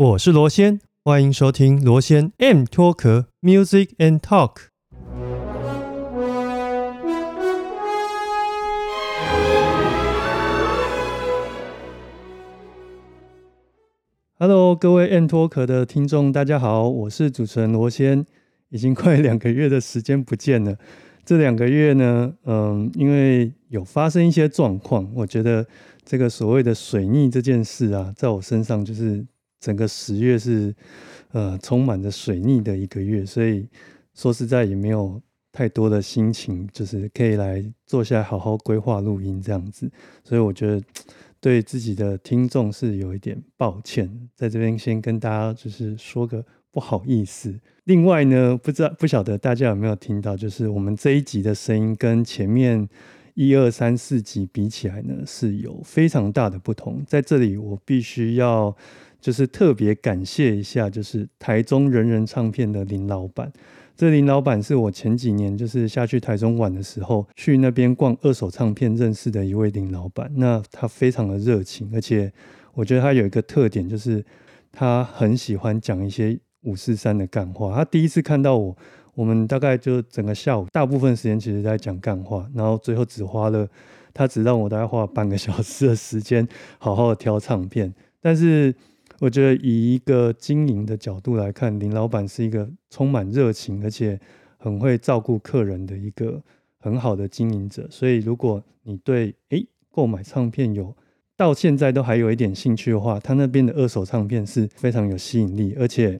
我是罗先，欢迎收听罗先 M 脱壳 Music and Talk。Hello，各位 M 脱壳的听众，大家好，我是主持人罗先。已经快两个月的时间不见了，这两个月呢，嗯，因为有发生一些状况，我觉得这个所谓的水逆这件事啊，在我身上就是。整个十月是，呃，充满着水逆的一个月，所以说实在也没有太多的心情，就是可以来坐下来好好规划录音这样子。所以我觉得对自己的听众是有一点抱歉，在这边先跟大家就是说个不好意思。另外呢，不知道不晓得大家有没有听到，就是我们这一集的声音跟前面一二三四集比起来呢，是有非常大的不同。在这里我必须要。就是特别感谢一下，就是台中人人唱片的林老板。这林老板是我前几年就是下去台中玩的时候，去那边逛二手唱片认识的一位林老板。那他非常的热情，而且我觉得他有一个特点，就是他很喜欢讲一些五四三的干话。他第一次看到我，我们大概就整个下午大部分时间其实在讲干话，然后最后只花了他只让我大概花半个小时的时间，好好的挑唱片，但是。我觉得以一个经营的角度来看，林老板是一个充满热情，而且很会照顾客人的一个很好的经营者。所以，如果你对诶购买唱片有到现在都还有一点兴趣的话，他那边的二手唱片是非常有吸引力，而且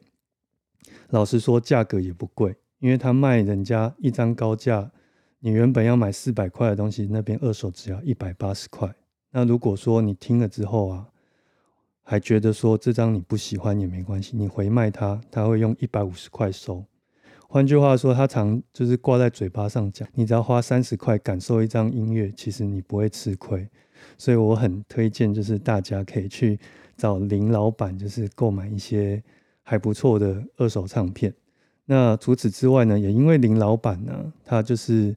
老实说价格也不贵，因为他卖人家一张高价，你原本要买四百块的东西，那边二手只要一百八十块。那如果说你听了之后啊，还觉得说这张你不喜欢也没关系，你回卖他，他会用一百五十块收。换句话说，他常就是挂在嘴巴上讲，你只要花三十块感受一张音乐，其实你不会吃亏。所以我很推荐，就是大家可以去找林老板，就是购买一些还不错的二手唱片。那除此之外呢，也因为林老板呢，他就是。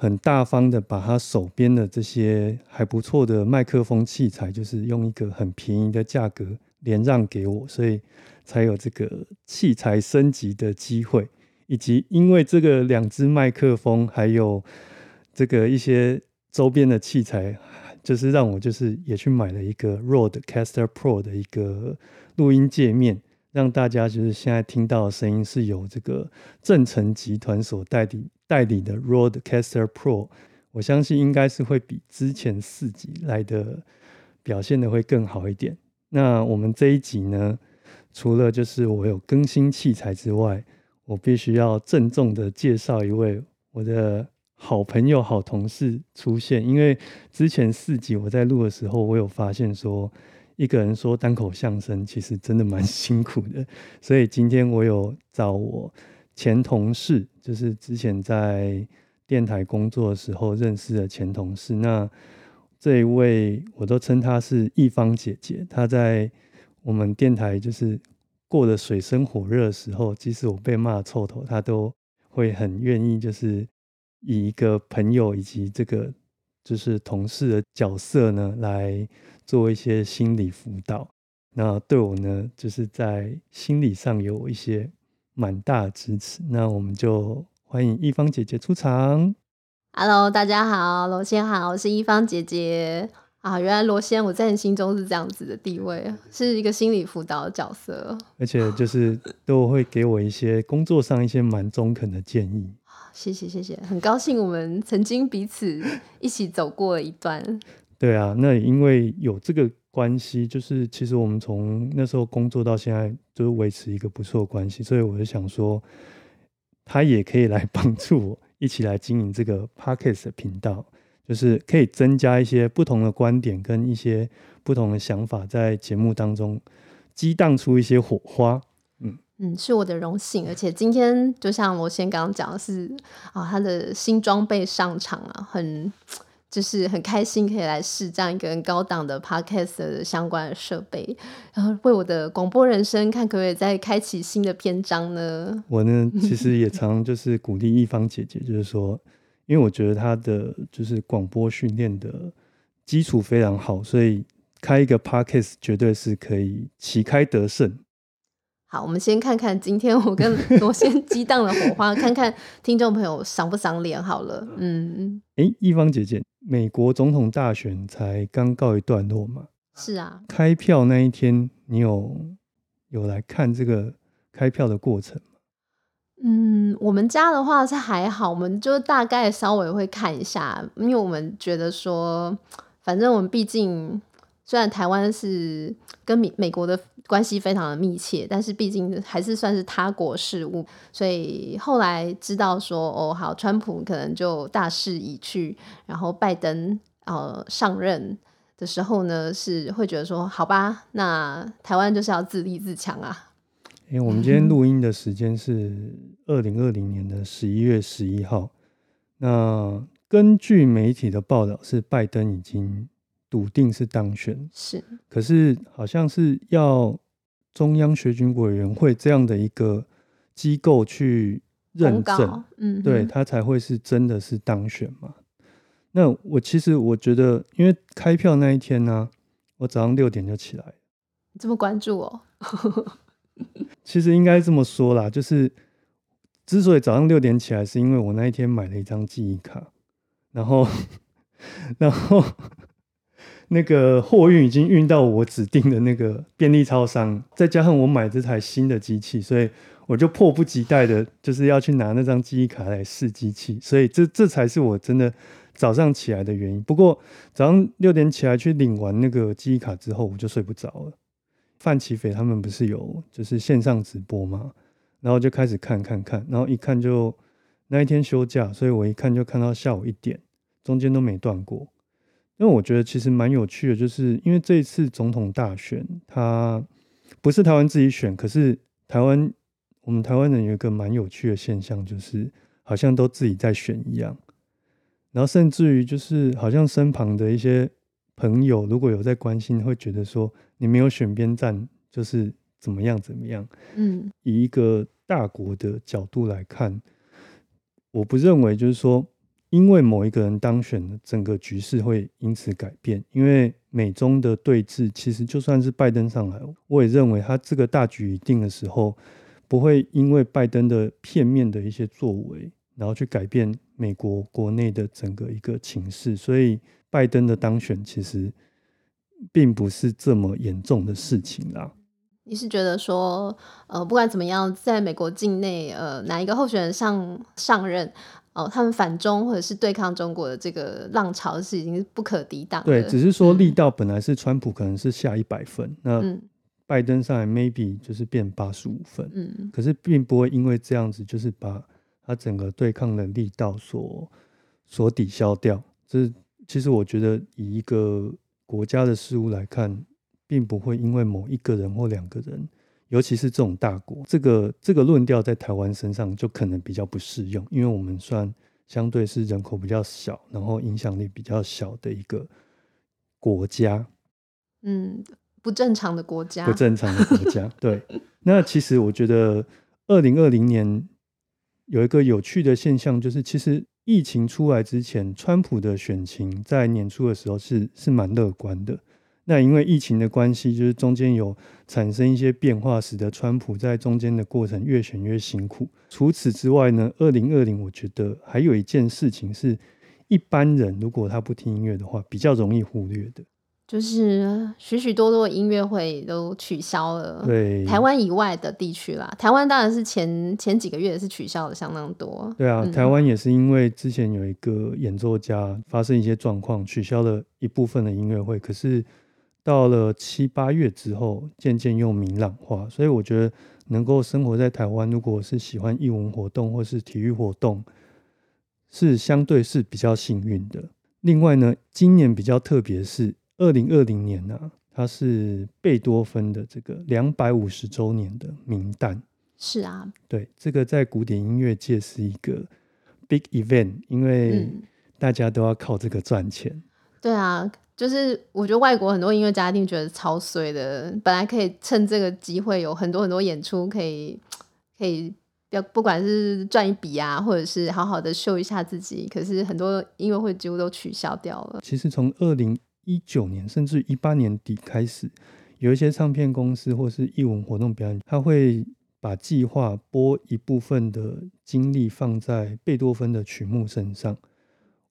很大方的把他手边的这些还不错的麦克风器材，就是用一个很便宜的价格连让给我，所以才有这个器材升级的机会，以及因为这个两只麦克风，还有这个一些周边的器材，就是让我就是也去买了一个 Rodecaster Pro 的一个录音界面。让大家就是现在听到的声音是由这个正成集团所代理代理的 Roadcaster Pro，我相信应该是会比之前四集来的表现的会更好一点。那我们这一集呢，除了就是我有更新器材之外，我必须要郑重的介绍一位我的好朋友、好同事出现，因为之前四集我在录的时候，我有发现说。一个人说单口相声，其实真的蛮 辛苦的。所以今天我有找我前同事，就是之前在电台工作的时候认识的前同事。那这一位，我都称她是一方姐姐。她在我们电台就是过得水深火热的时候，即使我被骂臭头，她都会很愿意，就是以一个朋友以及这个就是同事的角色呢来。做一些心理辅导，那对我呢，就是在心理上有一些蛮大的支持。那我们就欢迎一方姐姐出场。Hello，大家好，罗先好，我是一方姐姐啊。原来罗先我在你心中是这样子的地位，是一个心理辅导的角色，而且就是 都会给我一些工作上一些蛮中肯的建议。谢谢谢谢，很高兴我们曾经彼此一起走过一段。对啊，那因为有这个关系，就是其实我们从那时候工作到现在，就是维持一个不错的关系，所以我就想说，他也可以来 帮助我一起来经营这个 Podcast 的频道，就是可以增加一些不同的观点跟一些不同的想法，在节目当中激荡出一些火花。嗯嗯，是我的荣幸，而且今天就像我先刚刚讲的是啊，他的新装备上场啊，很。就是很开心可以来试这样一个很高档的 podcast 的相关的设备，然后为我的广播人生看可不可以再开启新的篇章呢？我呢，其实也常就是鼓励一方姐姐，就是说，因为我觉得她的就是广播训练的基础非常好，所以开一个 podcast 绝对是可以旗开得胜。好，我们先看看今天我跟 罗先激荡的火花，看看听众朋友赏不赏脸好了。嗯，哎，一方姐姐，美国总统大选才刚告一段落嘛？是啊。开票那一天，你有有来看这个开票的过程吗？嗯，我们家的话是还好，我们就大概稍微会看一下，因为我们觉得说，反正我们毕竟。虽然台湾是跟美美国的关系非常的密切，但是毕竟还是算是他国事务，所以后来知道说哦，好，川普可能就大势已去，然后拜登呃上任的时候呢，是会觉得说，好吧，那台湾就是要自立自强啊。因为我们今天录音的时间是二零二零年的十一月十一号，那根据媒体的报道，是拜登已经。笃定是当选，是，可是好像是要中央选举委员会这样的一个机构去认证，嗯，对他才会是真的是当选嘛？那我其实我觉得，因为开票那一天呢，我早上六点就起来，你这么关注哦？其实应该这么说啦，就是之所以早上六点起来，是因为我那一天买了一张记忆卡，然后，然后。那个货运已经运到我指定的那个便利超商，再加上我买这台新的机器，所以我就迫不及待的，就是要去拿那张记忆卡来试机器。所以这这才是我真的早上起来的原因。不过早上六点起来去领完那个记忆卡之后，我就睡不着了。范奇斐他们不是有就是线上直播吗？然后就开始看看看，然后一看就那一天休假，所以我一看就看到下午一点，中间都没断过。因为我觉得其实蛮有趣的，就是因为这一次总统大选，它不是台湾自己选，可是台湾我们台湾人有一个蛮有趣的现象，就是好像都自己在选一样，然后甚至于就是好像身旁的一些朋友如果有在关心，会觉得说你没有选边站就是怎么样怎么样。嗯，以一个大国的角度来看，我不认为就是说。因为某一个人当选了，整个局势会因此改变。因为美中的对峙，其实就算是拜登上来，我也认为他这个大局已定的时候，不会因为拜登的片面的一些作为，然后去改变美国国内的整个一个情势。所以，拜登的当选其实并不是这么严重的事情啦。你是觉得说，呃，不管怎么样，在美国境内，呃，哪一个候选人上上任？哦，他们反中或者是对抗中国的这个浪潮是已经不可抵挡。对，只是说力道本来是川普可能是下一百分，那拜登上来 maybe 就是变八十五分。嗯，可是并不会因为这样子就是把他整个对抗的力道所所抵消掉。这其实我觉得以一个国家的事物来看，并不会因为某一个人或两个人。尤其是这种大国，这个这个论调在台湾身上就可能比较不适用，因为我们算相对是人口比较小，然后影响力比较小的一个国家。嗯，不正常的国家，不正常的国家。对，那其实我觉得二零二零年有一个有趣的现象，就是其实疫情出来之前，川普的选情在年初的时候是是蛮乐观的。那因为疫情的关系，就是中间有产生一些变化，使得川普在中间的过程越选越辛苦。除此之外呢，二零二零我觉得还有一件事情是，一般人如果他不听音乐的话，比较容易忽略的，就是许许多多的音乐会都取消了。对，台湾以外的地区啦，台湾当然是前前几个月是取消的相当多。对啊，台湾也是因为之前有一个演奏家发生一些状况，取消了一部分的音乐会，可是。到了七八月之后，渐渐又明朗化，所以我觉得能够生活在台湾，如果是喜欢艺文活动或是体育活动，是相对是比较幸运的。另外呢，今年比较特别是二零二零年呢，它是贝多芬的这个两百五十周年的名单。是啊，对，这个在古典音乐界是一个 big event，因为大家都要靠这个赚钱。对啊。就是我觉得外国很多音乐家一定觉得超衰的，本来可以趁这个机会有很多很多演出，可以可以要不管是赚一笔啊，或者是好好的秀一下自己，可是很多音乐会几乎都取消掉了。其实从二零一九年甚至一八年底开始，有一些唱片公司或是艺文活动表演，他会把计划拨一部分的精力放在贝多芬的曲目身上。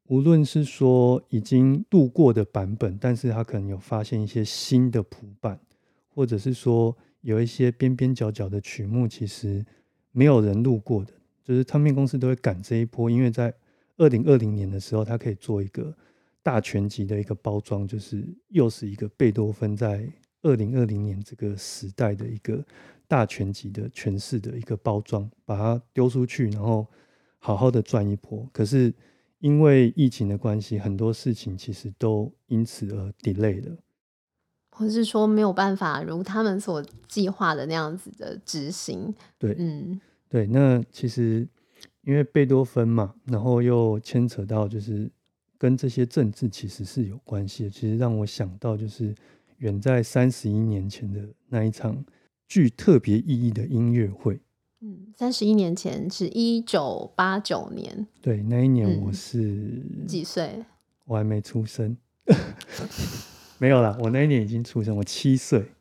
无论是说已经录过的版本，但是他可能有发现一些新的谱版，或者是说有一些边边角角的曲目，其实没有人录过的，就是唱片公司都会赶这一波，因为在二零二零年的时候，它可以做一个大全集的一个包装，就是又是一个贝多芬在二零二零年这个时代的一个大全集的诠释的一个包装，把它丢出去，然后好好的赚一波。可是。因为疫情的关系，很多事情其实都因此而 delay 了，或是说没有办法如他们所计划的那样子的执行。对，嗯，对。那其实因为贝多芬嘛，然后又牵扯到就是跟这些政治其实是有关系的。其实让我想到就是远在三十一年前的那一场具特别意义的音乐会。嗯，三十一年前是一九八九年。对，那一年我是几岁？我还没出生。没有啦，我那一年已经出生，我七岁。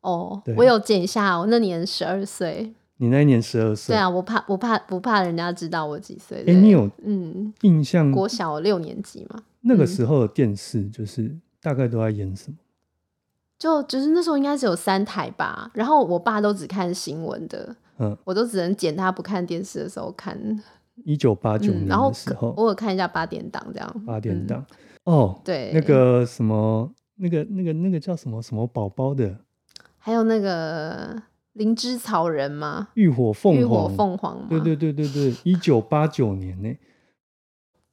哦，我有减一下，我那年十二岁。你那一年十二岁？对啊，我怕，我怕，不怕人家知道我几岁。哎，你有嗯印象？国小六年级嘛。那个时候的电视就是大概都在演什么？就就是那时候应该是有三台吧，然后我爸都只看新闻的。嗯，我都只能捡他不看电视的时候看。一九八九年的时候，偶尔看一下八点档这样。八点档哦，对，那个什么，那个那个那个叫什么什么宝宝的，还有那个灵芝草人吗？浴火凤凰，浴火凤凰对对对对对，一九八九年呢，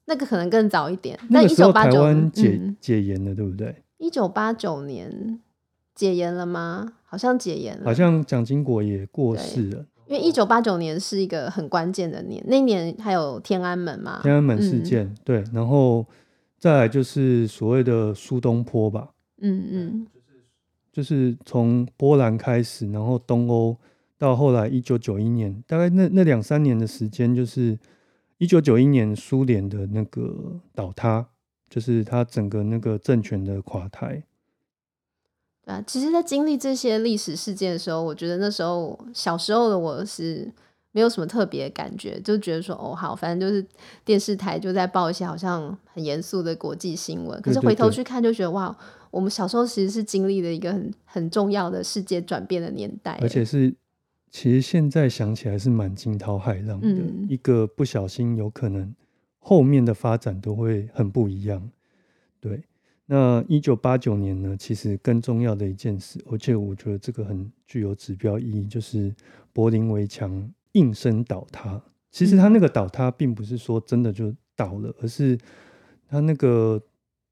那个可能更早一点。那个时候台湾解解严了，对不对？一九八九年解严了吗？好像解严了，好像蒋经国也过世了。因为一九八九年是一个很关键的年，那年还有天安门嘛？天安门事件，对，然后再来就是所谓的苏东坡吧。嗯嗯，就是从波兰开始，然后东欧到后来一九九一年，大概那那两三年的时间，就是一九九一年苏联的那个倒塌，就是他整个那个政权的垮台。啊，其实，在经历这些历史事件的时候，我觉得那时候小时候的我是没有什么特别感觉，就觉得说，哦，好，反正就是电视台就在报一些好像很严肃的国际新闻。可是回头去看，就觉得哇，我们小时候其实是经历了一个很很重要的世界转变的年代，而且是其实现在想起来是蛮惊涛骇浪的，一个不小心有可能后面的发展都会很不一样，对。那一九八九年呢？其实更重要的一件事，而且我觉得这个很具有指标意义，就是柏林围墙应声倒塌。其实它那个倒塌，并不是说真的就倒了，而是它那个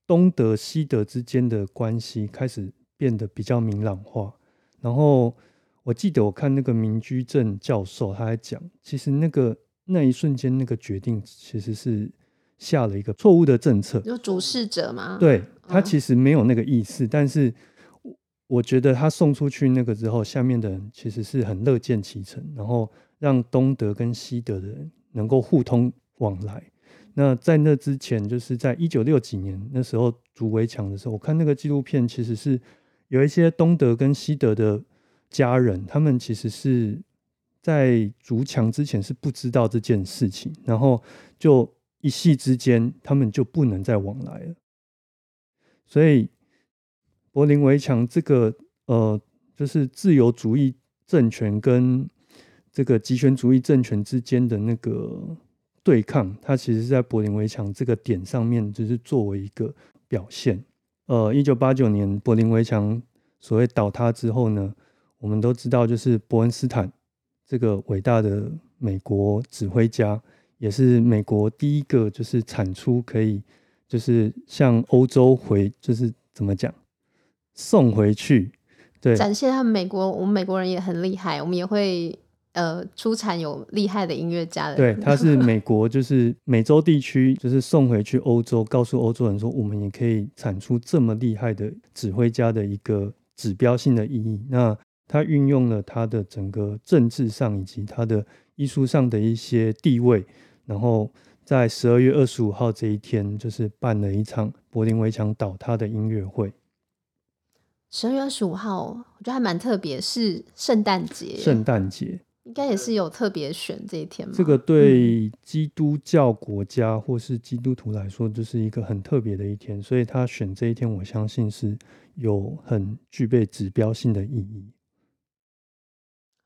东德西德之间的关系开始变得比较明朗化。然后我记得我看那个民居正教授他在讲，其实那个那一瞬间那个决定其实是。下了一个错误的政策，有主事者吗？对他其实没有那个意思，但是我觉得他送出去那个之后，下面的人其实是很乐见其成，然后让东德跟西德的人能够互通往来。那在那之前，就是在一九六几年那时候筑围墙的时候，我看那个纪录片，其实是有一些东德跟西德的家人，他们其实是在筑墙之前是不知道这件事情，然后就。一夕之间，他们就不能再往来了。所以，柏林围墙这个呃，就是自由主义政权跟这个极权主义政权之间的那个对抗，它其实是在柏林围墙这个点上面，就是作为一个表现。呃，一九八九年柏林围墙所谓倒塌之后呢，我们都知道，就是伯恩斯坦这个伟大的美国指挥家。也是美国第一个，就是产出可以，就是向欧洲回，就是怎么讲，送回去，对，展现他们美国，我们美国人也很厉害，我们也会呃出产有厉害的音乐家的。对，他是 美国，就是美洲地区，就是送回去欧洲，告诉欧洲人说，我们也可以产出这么厉害的指挥家的一个指标性的意义。那他运用了他的整个政治上以及他的艺术上的一些地位。然后在十二月二十五号这一天，就是办了一场柏林围墙倒塌的音乐会。十二月二十五号，我觉得还蛮特别，是圣诞节。圣诞节应该也是有特别选这一天吗？这个对基督教国家或是基督徒来说，就是一个很特别的一天，所以他选这一天，我相信是有很具备指标性的意义。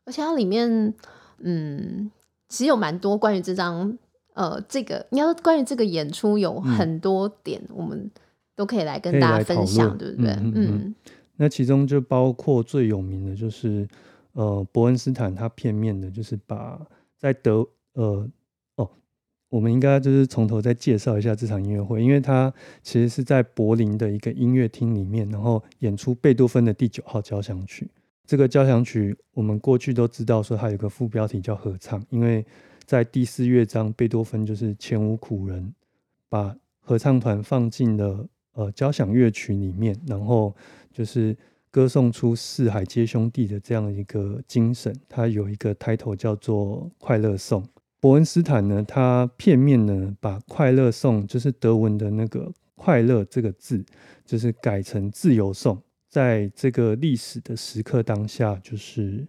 而且它里面，嗯，其实有蛮多关于这张，呃，这个你要关于这个演出有很多点，我们都可以来跟大家分享，对不对？嗯。那其中就包括最有名的就是，呃，伯恩斯坦他片面的，就是把在德，呃，哦，我们应该就是从头再介绍一下这场音乐会，因为他其实是在柏林的一个音乐厅里面，然后演出贝多芬的第九号交响曲。这个交响曲我们过去都知道说它有个副标题叫合唱，因为在第四乐章，贝多芬就是前无古人把合唱团放进了呃交响乐曲里面，然后。就是歌颂出四海皆兄弟的这样一个精神，它有一个 title 叫做《快乐颂》。伯恩斯坦呢，他片面呢把“快乐颂”就是德文的那个“快乐”这个字，就是改成“自由颂”。在这个历史的时刻当下，就是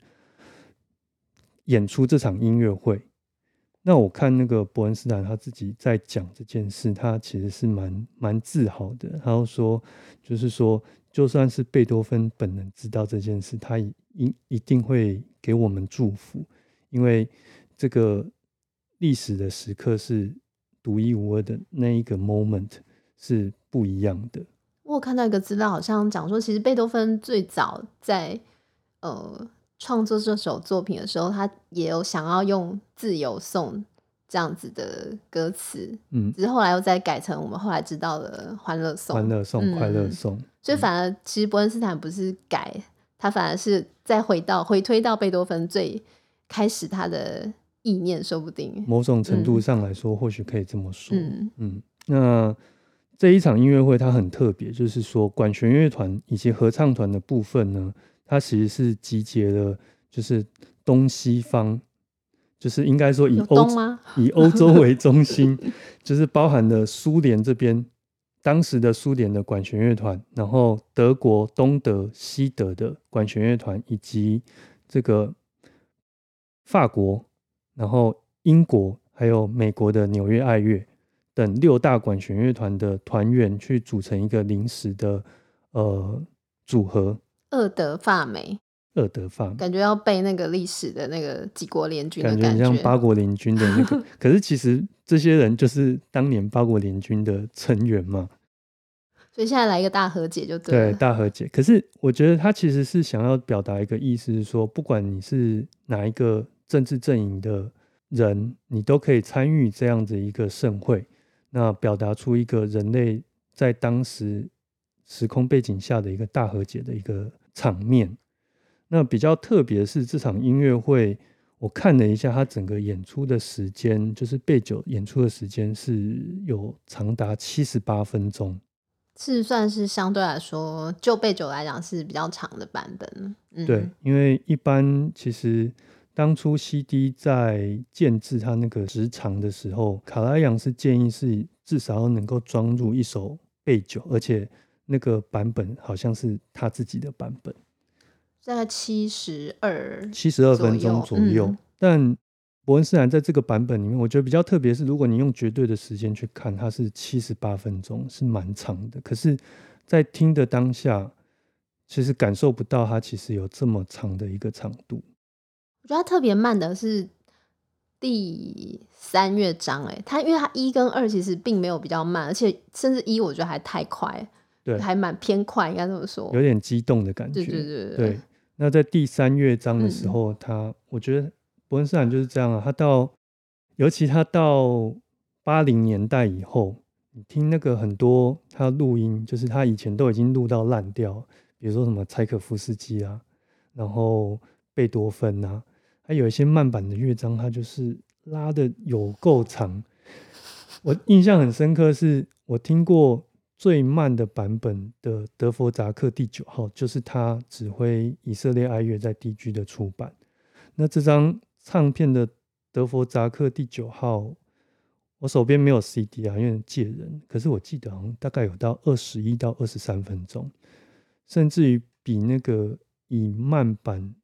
演出这场音乐会。那我看那个伯恩斯坦他自己在讲这件事，他其实是蛮蛮自豪的。他说，就是说。就算是贝多芬本人知道这件事，他一一定会给我们祝福，因为这个历史的时刻是独一无二的，那一个 moment 是不一样的。我看到一个资料，好像讲说，其实贝多芬最早在呃创作这首作品的时候，他也有想要用自由颂。这样子的歌词，嗯，只是后来又再改成我们后来知道的《欢乐颂》。欢乐颂，快乐颂。所以反而其实伯恩斯坦不是改，他反而是再回到回推到贝多芬最开始他的意念，说不定。某种程度上来说，或许可以这么说。嗯嗯。那这一场音乐会它很特别，就是说管弦乐团以及合唱团的部分呢，它其实是集结了，就是东西方。就是应该说以欧以欧洲为中心，就是包含了苏联这边当时的苏联的管弦乐团，然后德国东德、西德的管弦乐团，以及这个法国，然后英国还有美国的纽约爱乐等六大管弦乐团的团员去组成一个临时的呃组合，二德发美。二德发感觉要背那个历史的那个几国联军，感觉像八国联军的那个。可是其实这些人就是当年八国联军的成员嘛。所以现在来一个大和解就对。对，大和解。可是我觉得他其实是想要表达一个意思，是说不管你是哪一个政治阵营的人，你都可以参与这样子一个盛会，那表达出一个人类在当时时空背景下的一个大和解的一个场面。那比较特别是这场音乐会，我看了一下，它整个演出的时间，就是贝九演出的时间是有长达七十八分钟，是算是相对来说，就贝九来讲是比较长的版本。对，因为一般其实当初 CD 在建制它那个时长的时候，卡拉扬是建议是至少要能够装入一首贝九，而且那个版本好像是他自己的版本。大概七十二七十二分钟左右，但伯恩斯坦在这个版本里面，我觉得比较特别是，如果你用绝对的时间去看，它是七十八分钟，是蛮长的。可是，在听的当下，其实感受不到它其实有这么长的一个长度。我觉得特别慢的是第三乐章，哎，它因为它一跟二其实并没有比较慢，而且甚至一我觉得还太快，对，还蛮偏快，应该这么说，有点激动的感觉，对对对对。那在第三乐章的时候，他我觉得伯恩斯坦就是这样啊。他到，尤其他到八零年代以后，你听那个很多他录音，就是他以前都已经录到烂掉，比如说什么柴可夫斯基啊，然后贝多芬啊，还有一些慢版的乐章，它就是拉的有够长。我印象很深刻，是我听过。最慢的版本的德弗扎克第九号，就是他指挥以色列爱乐在 DG 的出版。那这张唱片的德弗扎克第九号，我手边没有 CD 啊，因为借人。可是我记得好像大概有到二十一到二十三分钟，甚至于比那个以慢版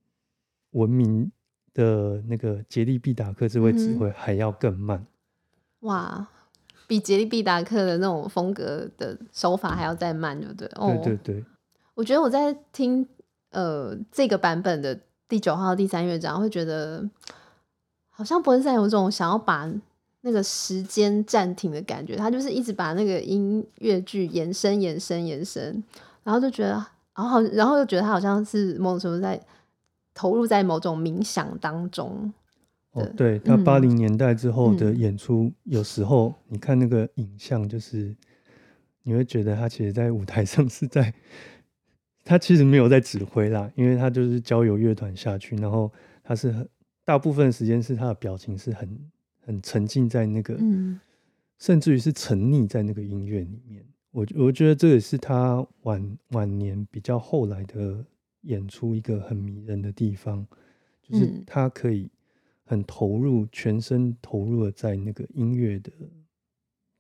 闻名的那个杰利毕达克这位指挥还要更慢。哇，比杰利毕达克的那种风格的手法还要再慢，对不对？对对对。我觉得我在听呃这个版本的第九号第三乐章，会觉得好像伯恩斯坦有种想要把那个时间暂停的感觉，他就是一直把那个音乐剧延伸、延伸、延伸，然后就觉得，然后然后又觉得他好像是某种程度在投入在某种冥想当中。哦，对他八零年代之后的演出，有时候你看那个影像，就是你会觉得他其实在舞台上是在。他其实没有在指挥啦，因为他就是交由乐团下去，然后他是很大部分时间是他的表情是很很沉浸在那个，甚至于是沉溺在那个音乐里面。我我觉得这也是他晚晚年比较后来的演出一个很迷人的地方，就是他可以很投入，全身投入的在那个音乐的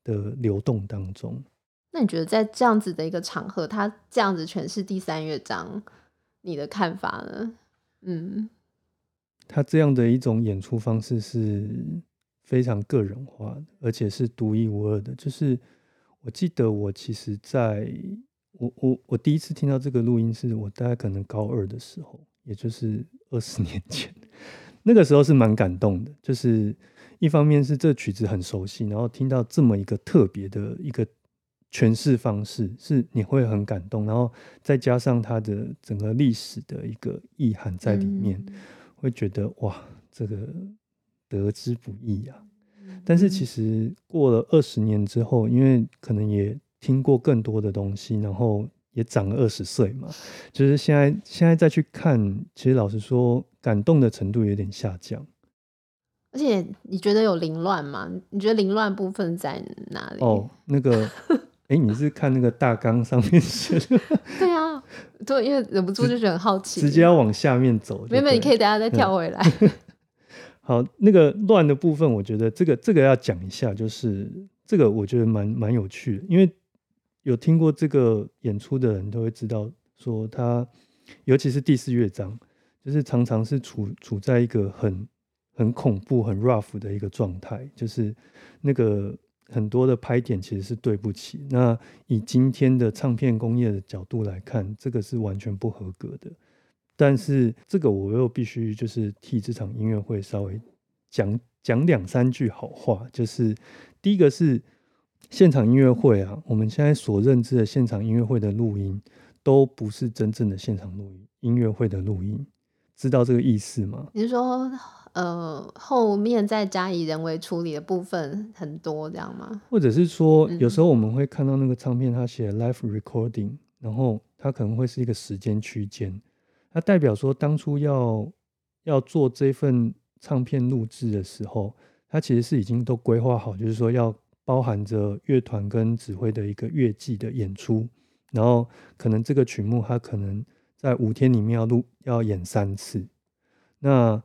的流动当中。那你觉得在这样子的一个场合，他这样子诠释第三乐章，你的看法呢？嗯，他这样的一种演出方式是非常个人化的，而且是独一无二的。就是我记得我其实在我我我第一次听到这个录音，是我大概可能高二的时候，也就是 二十年前。那个时候是蛮感动的，就是一方面是这曲子很熟悉，然后听到这么一个特别的一个。诠释方式是你会很感动，然后再加上它的整个历史的一个意涵在里面，会觉得哇，这个得之不易啊。但是其实过了二十年之后，因为可能也听过更多的东西，然后也长了二十岁嘛，就是现在现在再去看，其实老实说，感动的程度有点下降。而且你觉得有凌乱吗？你觉得凌乱部分在哪里？哦，那个。哎，你是看那个大纲上面写的？对啊，对，因为忍不住就是很好奇，直接要往下面走。没有，你可以等下再跳回来。好，那个乱的部分，我觉得这个这个要讲一下，就是这个我觉得蛮蛮有趣的，因为有听过这个演出的人都会知道，说他尤其是第四乐章，就是常常是处处在一个很很恐怖、很 rough 的一个状态，就是那个。很多的拍点其实是对不起。那以今天的唱片工业的角度来看，这个是完全不合格的。但是这个我又必须就是替这场音乐会稍微讲讲两三句好话。就是第一个是现场音乐会啊，我们现在所认知的现场音乐会的录音都不是真正的现场录音，音乐会的录音，知道这个意思吗？你是说？呃，后面再加以人为处理的部分很多，这样吗？或者是说，有时候我们会看到那个唱片，它写 live recording，然后它可能会是一个时间区间，它代表说当初要要做这份唱片录制的时候，它其实是已经都规划好，就是说要包含着乐团跟指挥的一个乐季的演出，然后可能这个曲目它可能在五天里面要录要演三次，那。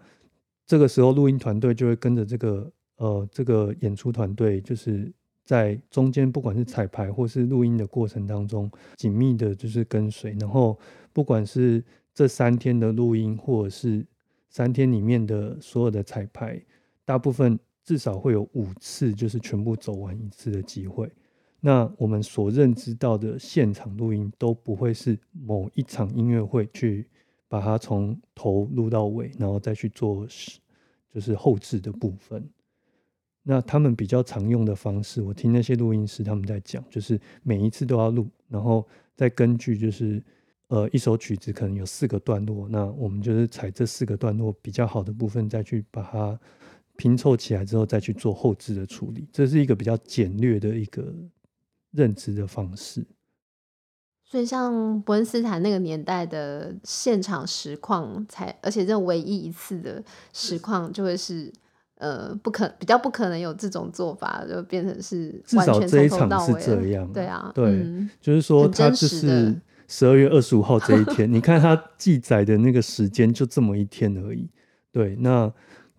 这个时候，录音团队就会跟着这个呃这个演出团队，就是在中间，不管是彩排或是录音的过程当中，紧密的就是跟随。然后，不管是这三天的录音，或者是三天里面的所有的彩排，大部分至少会有五次，就是全部走完一次的机会。那我们所认知到的现场录音，都不会是某一场音乐会去。把它从头录到尾，然后再去做就是后置的部分。那他们比较常用的方式，我听那些录音师他们在讲，就是每一次都要录，然后再根据就是呃一首曲子可能有四个段落，那我们就是采这四个段落比较好的部分，再去把它拼凑起来之后，再去做后置的处理。这是一个比较简略的一个认知的方式。所以，像伯恩斯坦那个年代的现场实况，才而且这唯一一次的实况，就会是呃不可比较不可能有这种做法，就变成是至少这一场是这样。对啊，对，就是说他就是十二月二十五号这一天，你看他记载的那个时间就这么一天而已。对，那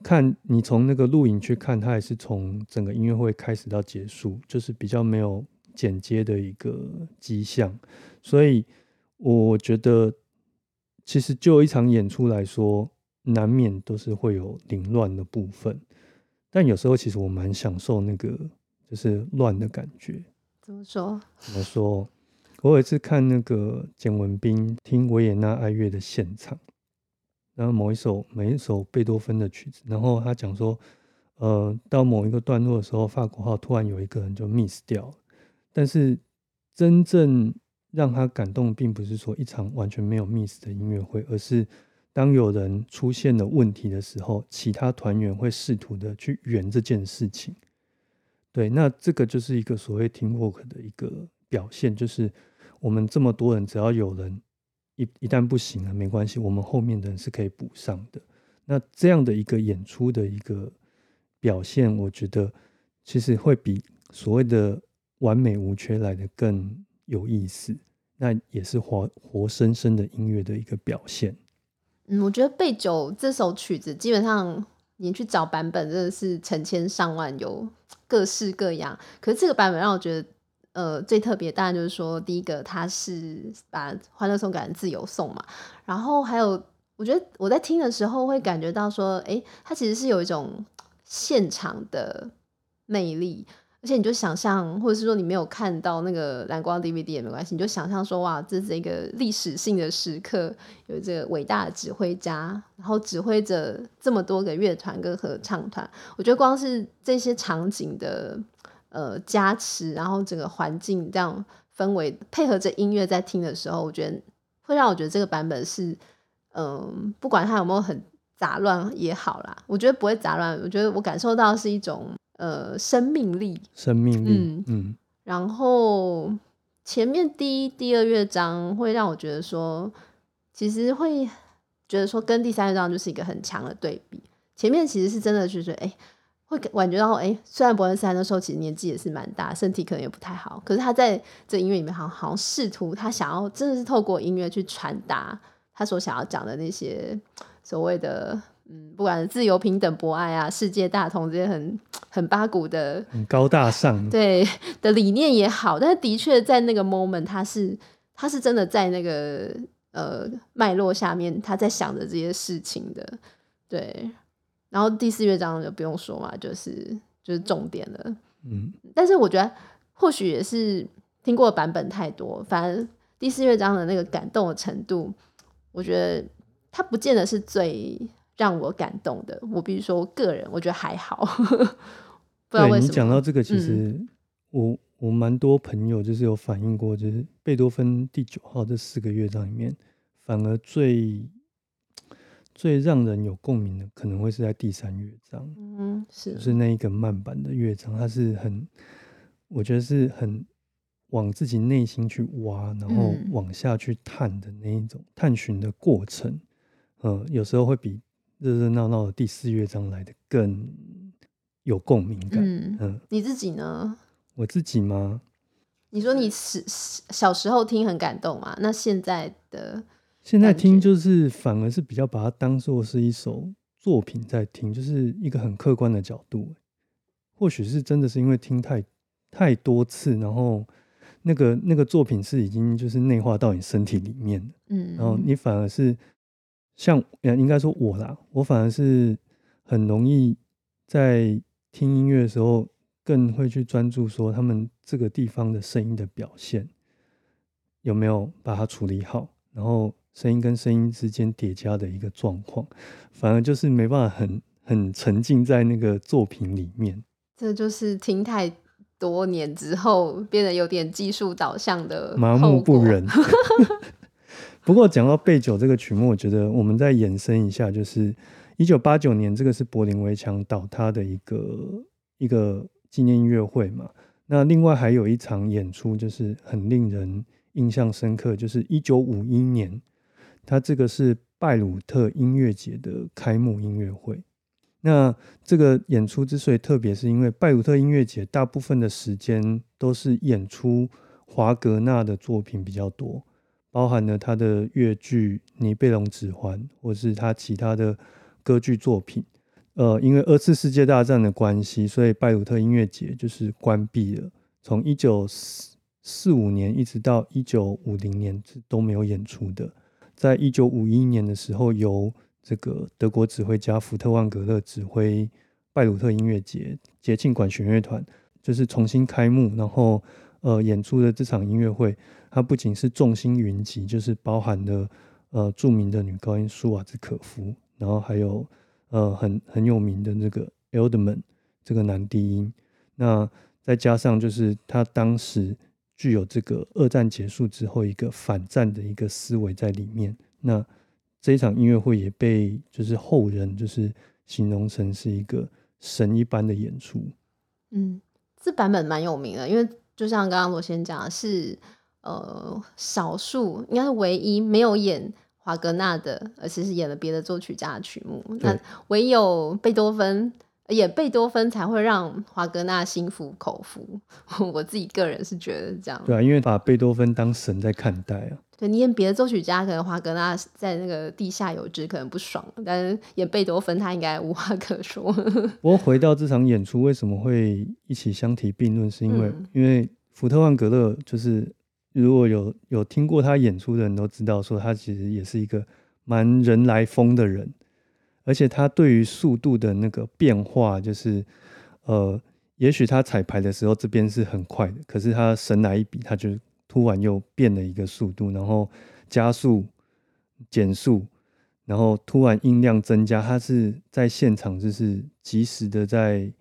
看你从那个录影去看，它也是从整个音乐会开始到结束，就是比较没有剪接的一个迹象，所以我觉得其实就一场演出来说，难免都是会有凌乱的部分，但有时候其实我蛮享受那个就是乱的感觉。怎么说？怎么说？我有一次看那个简文斌听维也纳爱乐的现场，然后某一首每一首贝多芬的曲子，然后他讲说，呃，到某一个段落的时候，法国号突然有一个人就 miss 掉了，但是真正让他感动，并不是说一场完全没有 miss 的音乐会，而是当有人出现了问题的时候，其他团员会试图的去圆这件事情。对，那这个就是一个所谓 team work 的一个表现，就是我们这么多人，只要有人一一旦不行了，没关系，我们后面的人是可以补上的。那这样的一个演出的一个表现，我觉得其实会比所谓的完美无缺来的更有意思。那也是活活生生的音乐的一个表现。嗯，我觉得《背九》这首曲子，基本上你去找版本，真的是成千上万有。各式各样，可是这个版本让我觉得，呃，最特别当然就是说，第一个他是把《欢乐颂》改成自由颂嘛，然后还有，我觉得我在听的时候会感觉到说，哎，它其实是有一种现场的魅力。而且你就想象，或者是说你没有看到那个蓝光 DVD 也没关系，你就想象说哇，这是一个历史性的时刻，有这个伟大的指挥家，然后指挥着这么多个乐团跟合唱团。我觉得光是这些场景的呃加持，然后整个环境这样氛围配合着音乐在听的时候，我觉得会让我觉得这个版本是嗯，不管它有没有很杂乱也好啦，我觉得不会杂乱。我觉得我感受到是一种。呃，生命力，生命力，嗯嗯，然后前面第一、第二乐章会让我觉得说，其实会觉得说跟第三乐章就是一个很强的对比。前面其实是真的就是，哎，会感觉到，哎，虽然伯恩斯坦那时候其实年纪也是蛮大，身体可能也不太好，可是他在这音乐里面，好像好像试图他想要真的是透过音乐去传达他所想要讲的那些所谓的。嗯，不管自由、平等、博爱啊，世界大同这些很很八股的、很高大上对的理念也好，但是的确在那个 moment，他是他是真的在那个呃脉络下面，他在想着这些事情的。对，然后第四乐章就不用说嘛，就是就是重点了。嗯，但是我觉得或许也是听过的版本太多，反正第四乐章的那个感动的程度，我觉得它不见得是最。让我感动的，我比如说我个人，我觉得还好。不知道为什么。你讲到这个，其实我我蛮多朋友就是有反映过，就是贝多芬第九号这四个乐章里面，反而最最让人有共鸣的，可能会是在第三乐章。嗯，是，就是那一个慢版的乐章，它是很，我觉得是很往自己内心去挖，然后往下去探的那一种探寻的过程。嗯，有时候会比。热热闹闹的第四乐章来的更有共鸣感。嗯，你自己呢？我自己吗？你说你是小时候听很感动嘛？那现在的现在听就是反而是比较把它当做是一首作品在听，就是一个很客观的角度。或许是真的是因为听太太多次，然后那个那个作品是已经就是内化到你身体里面的。嗯，然后你反而是。像应该说我啦，我反而是很容易在听音乐的时候，更会去专注说他们这个地方的声音的表现有没有把它处理好，然后声音跟声音之间叠加的一个状况，反而就是没办法很很沉浸在那个作品里面。这就是听太多年之后变得有点技术导向的麻木不仁。不过讲到背九这个曲目，我觉得我们再延伸一下，就是一九八九年这个是柏林围墙倒塌的一个一个纪念音乐会嘛。那另外还有一场演出，就是很令人印象深刻，就是一九五一年，它这个是拜鲁特音乐节的开幕音乐会。那这个演出之所以特别，是因为拜鲁特音乐节大部分的时间都是演出华格纳的作品比较多。包含了他的越剧《尼贝龙指环》，或是他其他的歌剧作品。呃，因为二次世界大战的关系，所以拜鲁特音乐节就是关闭了。从一九四四五年一直到一九五零年都没有演出的。在一九五一年的时候，由这个德国指挥家福特万格勒指挥拜鲁特音乐节节庆管弦乐团，就是重新开幕，然后呃演出的这场音乐会，它不仅是众星云集，就是包含了呃著名的女高音舒瓦兹可夫，然后还有呃很很有名的那个 Eldman 这个男低音，那再加上就是他当时。具有这个二战结束之后一个反战的一个思维在里面。那这一场音乐会也被就是后人就是形容成是一个神一般的演出。嗯，这版本蛮有名的，因为就像刚刚罗先讲是，呃，少数应该是唯一没有演华格纳的，而且是演了别的作曲家的曲目。那唯有贝多芬。也贝多芬才会让华格纳心服口服，我自己个人是觉得这样。对啊，因为把贝多芬当神在看待啊。对你演别的作曲家，可能华格纳在那个地下有知可能不爽，但是演贝多芬他应该无话可说。不过回到这场演出，为什么会一起相提并论？是因为因为福特万格勒就是如果有有听过他演出的人都知道，说他其实也是一个蛮人来疯的人。而且他对于速度的那个变化，就是，呃，也许他彩排的时候这边是很快的，可是他神来一笔，他就突然又变了一个速度，然后加速、减速，然后突然音量增加，他是在现场就是及时的在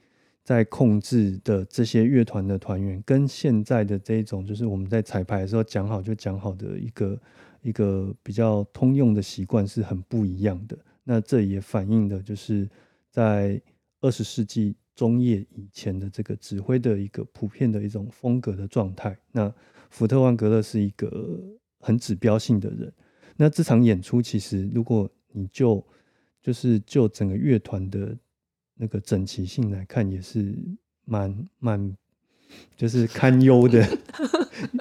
在控制的这些乐团的团员，跟现在的这种就是我们在彩排的时候讲好就讲好的一个一个比较通用的习惯是很不一样的。那这也反映的就是在二十世纪中叶以前的这个指挥的一个普遍的一种风格的状态。那福特万格勒是一个很指标性的人。那这场演出其实，如果你就就是就整个乐团的那个整齐性来看，也是蛮蛮就是堪忧的。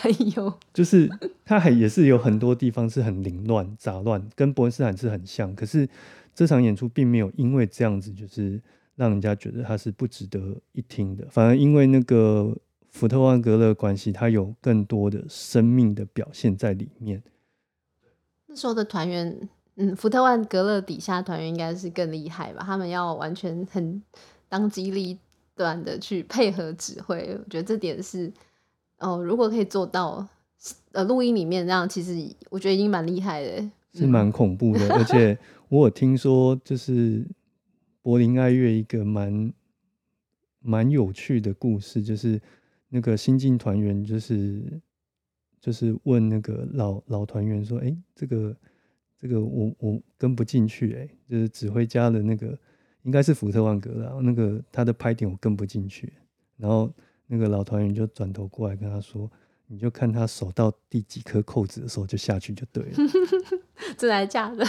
堪忧，就是他还也是有很多地方是很凌乱杂乱，跟伯恩斯坦是很像。可是这场演出并没有因为这样子，就是让人家觉得他是不值得一听的，反而因为那个福特万格勒关系，他有更多的生命的表现在里面。那时候的团员，嗯，福特万格勒底下团员应该是更厉害吧？他们要完全很当机立断的去配合指挥，我觉得这点是。哦，如果可以做到，呃，录音里面那样，其实我觉得已经蛮厉害的，是蛮恐怖的。而且 我有听说，就是柏林爱乐一个蛮蛮有趣的故事，就是那个新进团员，就是就是问那个老老团员说：“哎，这个这个我我跟不进去，哎，就是指挥家的那个应该是福特万格了，那个他的拍点我跟不进去。”然后。那个老团员就转头过来跟他说：“你就看他手到第几颗扣子的时候就下去就对了。”真的假的？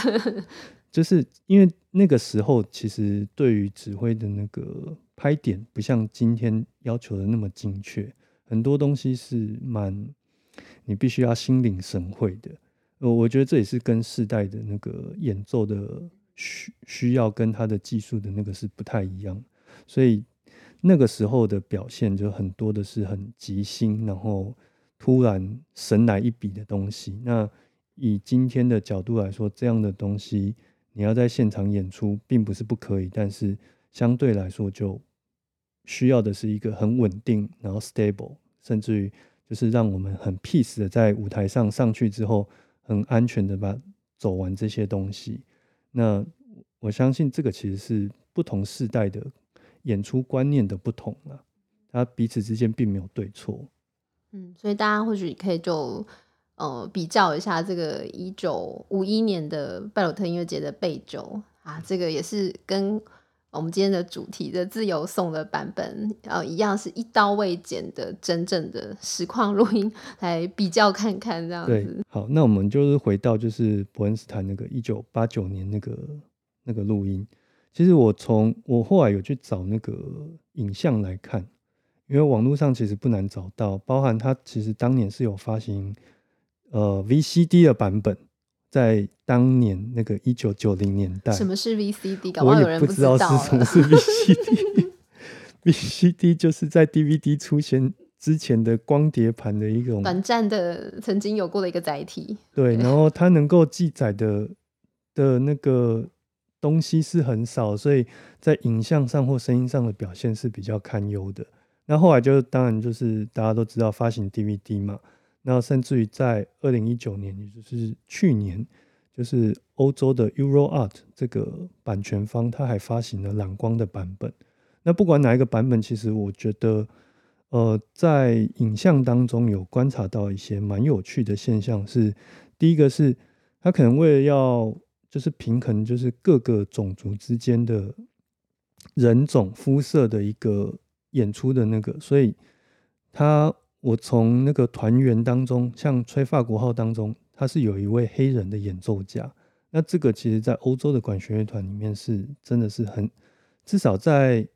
就是因为那个时候其实对于指挥的那个拍点不像今天要求的那么精确，很多东西是蛮你必须要心领神会的。呃，我觉得这也是跟世代的那个演奏的需需要跟他的技术的那个是不太一样，所以。那个时候的表现就很多的是很即兴，然后突然神来一笔的东西。那以今天的角度来说，这样的东西你要在现场演出并不是不可以，但是相对来说就需要的是一个很稳定，然后 stable，甚至于就是让我们很 peace 的在舞台上上去之后，很安全的把走完这些东西。那我相信这个其实是不同世代的。演出观念的不同了，他彼此之间并没有对错。嗯，所以大家或许可以就呃比较一下这个一九五一年的拜鲁特音乐节的备酒啊，这个也是跟我们今天的主题的自由颂的版本呃一样，是一刀未剪的真正的实况录音来比较看看这样子。好，那我们就是回到就是伯恩斯坦那个一九八九年那个那个录音。其实我从我后来有去找那个影像来看，因为网络上其实不难找到，包含他其实当年是有发行呃 VCD 的版本，在当年那个一九九零年代，什么是 VCD？搞不好有人不知道是什么。是 VCD。VCD 就是在 DVD 出现之前的光碟盘的一种短暂的曾经有过的一个载体，对，对然后它能够记载的的那个东西是很少，所以在影像上或声音上的表现是比较堪忧的。那后来就当然就是大家都知道发行 DVD 嘛，那甚至于在二零一九年，也就是去年，就是欧洲的 EuroArt 这个版权方，它还发行了蓝光的版本。那不管哪一个版本，其实我觉得，呃，在影像当中有观察到一些蛮有趣的现象是，第一个是它可能为了要就是平衡就是各个种族之间的人种肤色的一个演出的那个，所以他我从那个团员当中，像吹法国号当中，他是有一位黑人的演奏家。那这个其实在欧洲的管弦乐团里面是真的是很，至少在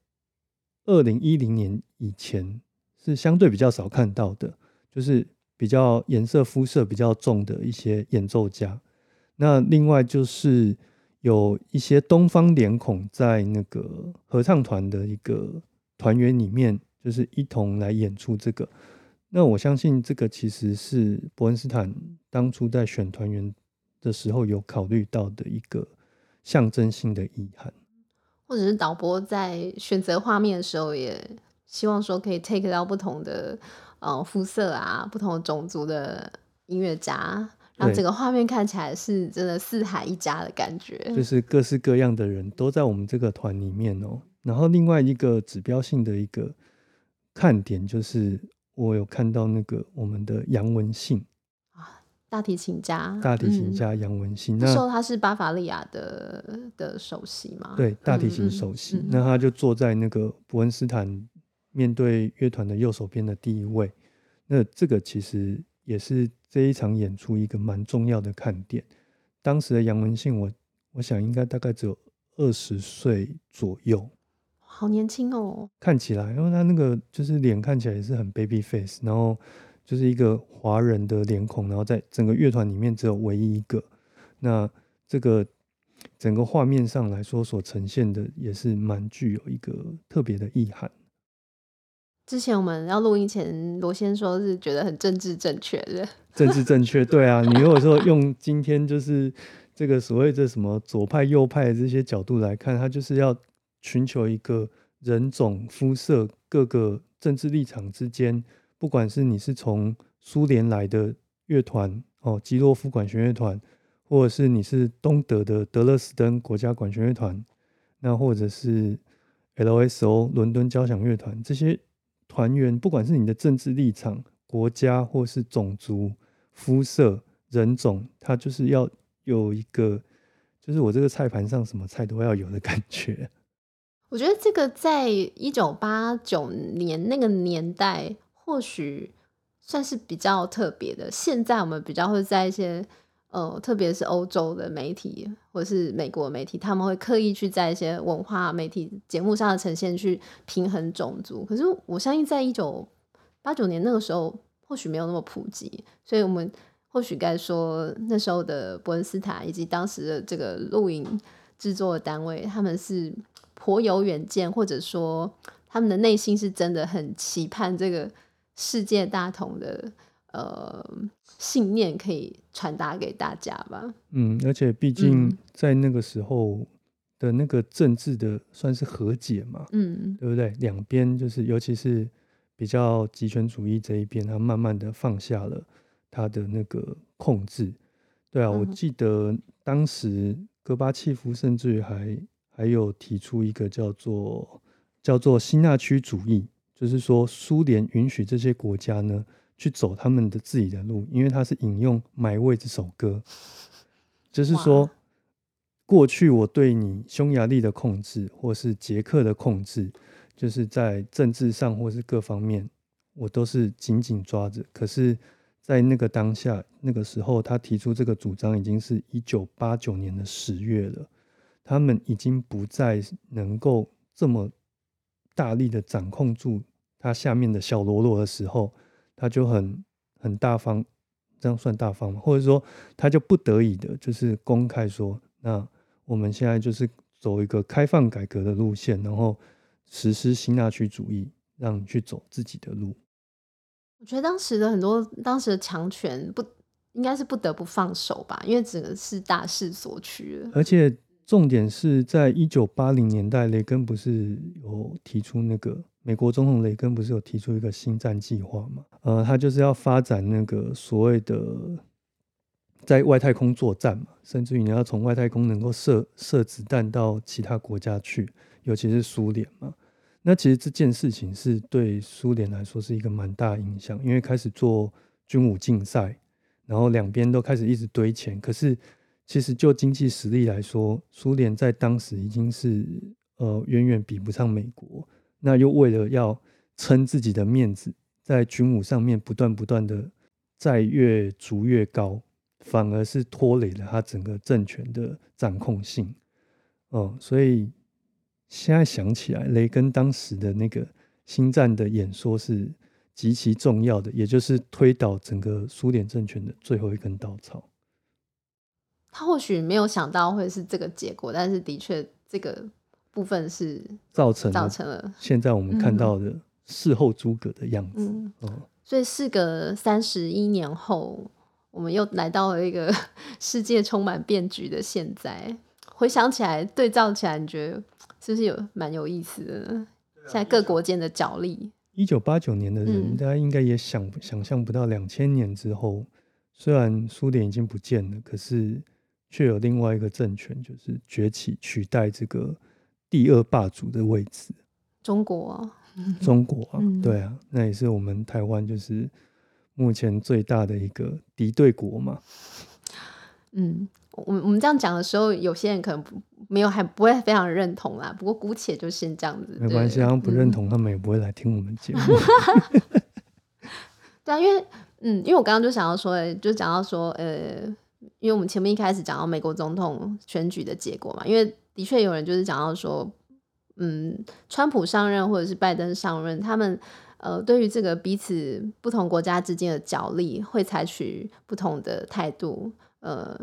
二零一零年以前是相对比较少看到的，就是比较颜色肤色比较重的一些演奏家。那另外就是有一些东方脸孔在那个合唱团的一个团员里面，就是一同来演出这个。那我相信这个其实是伯恩斯坦当初在选团员的时候有考虑到的一个象征性的遗憾。或者是导播在选择画面的时候，也希望说可以 take 到不同的呃肤色啊、不同种族的音乐家，让对整个画面看起来是真的四海一家的感觉。就是各式各样的人都在我们这个团里面哦。然后另外一个指标性的一个看点就是，我有看到那个我们的杨文信啊大提琴家，大提琴嗯家杨文信，那时候他是巴伐利亚的的首席嘛？对大提琴首席，嗯那他就坐在那个伯恩斯坦面对乐团的右手边的第一位。那这个其实也是这一场演出一个蛮重要的看点。当时的杨文信我，我想应该大概只有二十岁左右，好年轻哦。看起来，因为他那个就是脸看起来也是很 baby face，然后就是一个华人的脸孔，然后在整个乐团里面只有唯一一个。那这个整个画面上来说所呈现的也是蛮具有一个特别的意涵。之前我们要录音前，罗先说是觉得很政治正确的，政治正确，对啊，你如果说用今天就是这个所谓的什么左派右派的这些角度来看，他就是要寻求一个人种、肤色各个政治立场之间，不管是你是从苏联来的乐团哦，基洛夫管弦乐团，或者是你是东德的德勒斯登国家管弦乐团，那或者是 LSO 伦敦交响乐团这些团员，不管是你的政治立场、国家或是种族、肤色、人种，它就是要有一个，就是我这个菜盘上什么菜都要有的感觉。我觉得这个在一九八九年那个年代，或许算是比较特别的。现在我们比较会在一些呃，特别是欧洲的媒体或者是美国媒体，他们会刻意去在一些文化媒体节目上的呈现去平衡种族。可是我相信，在一九八九年那个时候，或许没有那么普及，所以我们或许该说那时候的伯恩斯坦以及当时的这个录影制作单位，他们是颇有远见，或者说他们的内心是真的很期盼这个世界大同的呃信念可以传达给大家吧。嗯，而且毕竟嗯在那个时候的那个政治的算是和解嘛，嗯对不对？两边就是，尤其是比较极权主义这一边，他慢慢的放下了他的那个控制。对啊，我嗯记得当时戈巴契夫甚至于还还有提出一个叫做叫做新纳区主义，就是说苏联允许这些国家呢去走他们的自己的路，因为他是引用《买位》这首歌，就是说过去我对你匈牙利的控制，或是捷克的控制，就是在政治上或是各方面，我都是紧紧抓着。可是，在那个当下，那个时候，他提出这个主张，已经是一九八九年的十月了。他们已经不再能够这么大力的掌控住他下面的小喽啰的时候，他就很很大方，这样算大方吗？或者说他就不得已的，就是公开说，那我们现在就是走一个开放改革的路线，然后实施新纳区主义，让你去走自己的路。我觉得当时的很多当时的强权不应该是不得不放手吧，因为整个是大势所趋了。而且重点是在一九八零年代，雷根不是有提出那个美国总统雷根不是有提出一个星战计划嘛？呃，他就是要发展那个所谓的在外太空作战嘛，甚至于你要从外太空能够射射子弹到其他国家去，尤其是苏联嘛。那其实这件事情是对苏联来说是一个蛮大影响，因为开始做军武竞赛，然后两边都开始一直堆钱。可是其实就经济实力来说，苏联在当时已经是呃远远比不上美国。那又为了要撑自己的面子，在军武上面不断不断的在越逐越高，反而是拖累了他整个政权的掌控性。哦，所以。现在想起来，雷根当时的那个星战的演说是极其重要的，也就是推倒整个苏联政权的最后一根稻草。他或许没有想到会是这个结果，但是的确这个部分是造成造成了现在我们看到的事后诸葛的样子。哦，所以事隔三十一年后，我们又来到了一个 世界充满变局的现在。回想起来，对照起来，你觉得？是不是有蛮有意思的？现在各国间的角力。一九八九年的人，大家应该也想想象不到，两千年之后，虽然苏联已经不见了，可是却有另外一个政权就是崛起，取代这个第二霸主的位置。中国，中国啊，对啊，那也是我们台湾就是目前最大的一个敌对国嘛。嗯。我们我们这样讲的时候，有些人可能不没有还不会非常认同啦。不过姑且就先这样子，没关系，他们不认同，他们也不会来听我们节目。对啊，因为嗯，因为我刚刚就想要说，就讲到说，呃，因为我们前面一开始讲到美国总统选举的结果嘛，因为的确有人就是讲到说，嗯，川普上任或者是拜登上任，他们呃，对于这个彼此不同国家之间的角力，会采取不同的态度，呃。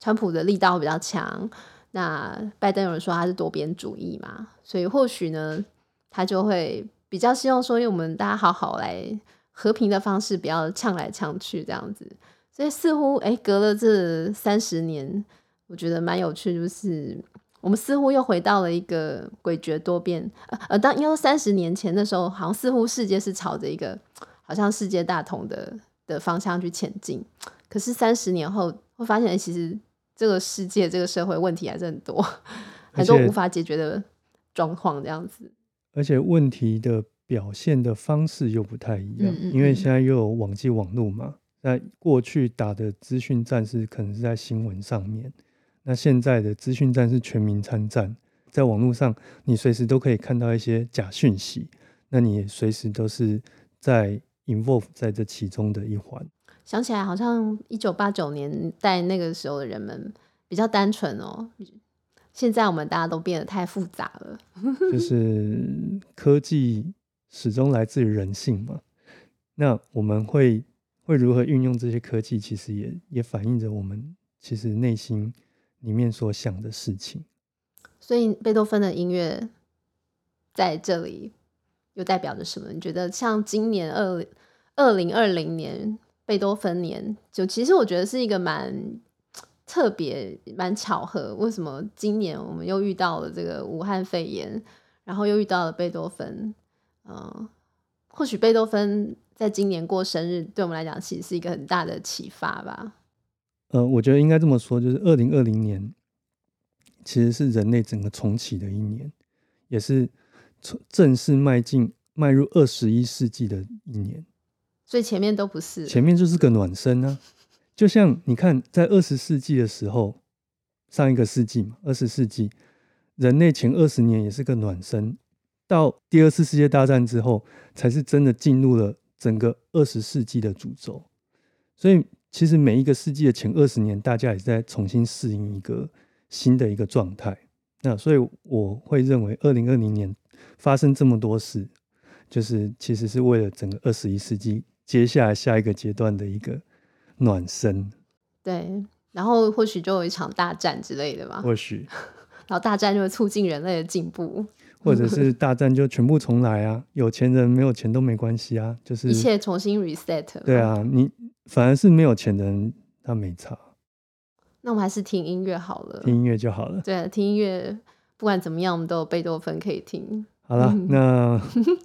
川普的力道比较强，那拜登有人说他是多边主义嘛，所以或许呢，他就会比较希望说，用我们大家好好来和平的方式，不要呛来呛去这样子。所以似乎哎，隔了这三十年，我觉得蛮有趣，就是我们似乎又回到了一个诡谲多变。呃，当因为三十年前的时候，好像似乎世界是朝着一个好像世界大同的的方向去前进，可是三十年后会发现，其实。这个世界，这个社会问题还是很多，很多无法解决的状况，这样子。而且问题的表现的方式又不太一样，因为现在又有网际网络嘛。那过去打的资讯战是可能是在新闻上面，那现在的资讯战是全民参战，在网络上你随时都可以看到一些假讯息，那你随时都是在 involve 在这其中的一环。想起来，好像一九八九年代那个时候的人们比较单纯哦。现在我们大家都变得太复杂了。就是 科技始终来自于人性嘛。那我们会会如何运用这些科技，其实也也反映着我们其实内心里面所想的事情。所以贝多芬的音乐在这里又代表着什么？你觉得像今年二二零二零年？贝多芬年，就其实我觉得是一个蛮特别、蛮巧合。为什么今年我们又遇到了这个武汉肺炎，然后又遇到了贝多芬？嗯，或许贝多芬在今年过生日，对我们来讲其实是一个很大的启发吧。呃，我觉得应该这么说，就是二零二零年其实是人类整个重启的一年，也是正式迈进、迈入二十一世纪的一年。所以前面都不是，前面就是个暖身啊，就像你看，在二十世纪的时候，上一个世纪嘛，二十世纪，人类前二十年也是个暖身，到第二次世界大战之后，才是真的进入了整个二十世纪的主轴。所以其实每一个世纪的前二十年，大家也在重新适应一个新的一个状态。那所以我会认为，二零二零年发生这么多事，就是其实是为了整个二十一世纪。接下来下一个阶段的一个暖身，对，然后或许就有一场大战之类的吧，或许 然后大战就会促进人类的进步，或者是大战就全部重来啊，有钱人没有钱都没关系啊，就是一切重新 reset。对，啊，你反而是没有钱的人他没差，那我们还是听音乐好了。听音乐就好了。对，听音乐，不管怎么样，我们都有贝多芬可以听。好了，那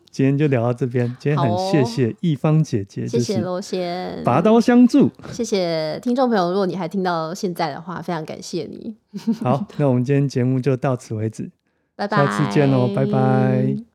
今天就聊到这边。今天很谢谢一方姐姐，就是谢谢罗先，拔刀相助。谢谢听众朋友，如果你还听到现在的话，非常感谢你，好，那我们今天节目就到此为止。拜拜，下次见喽拜拜。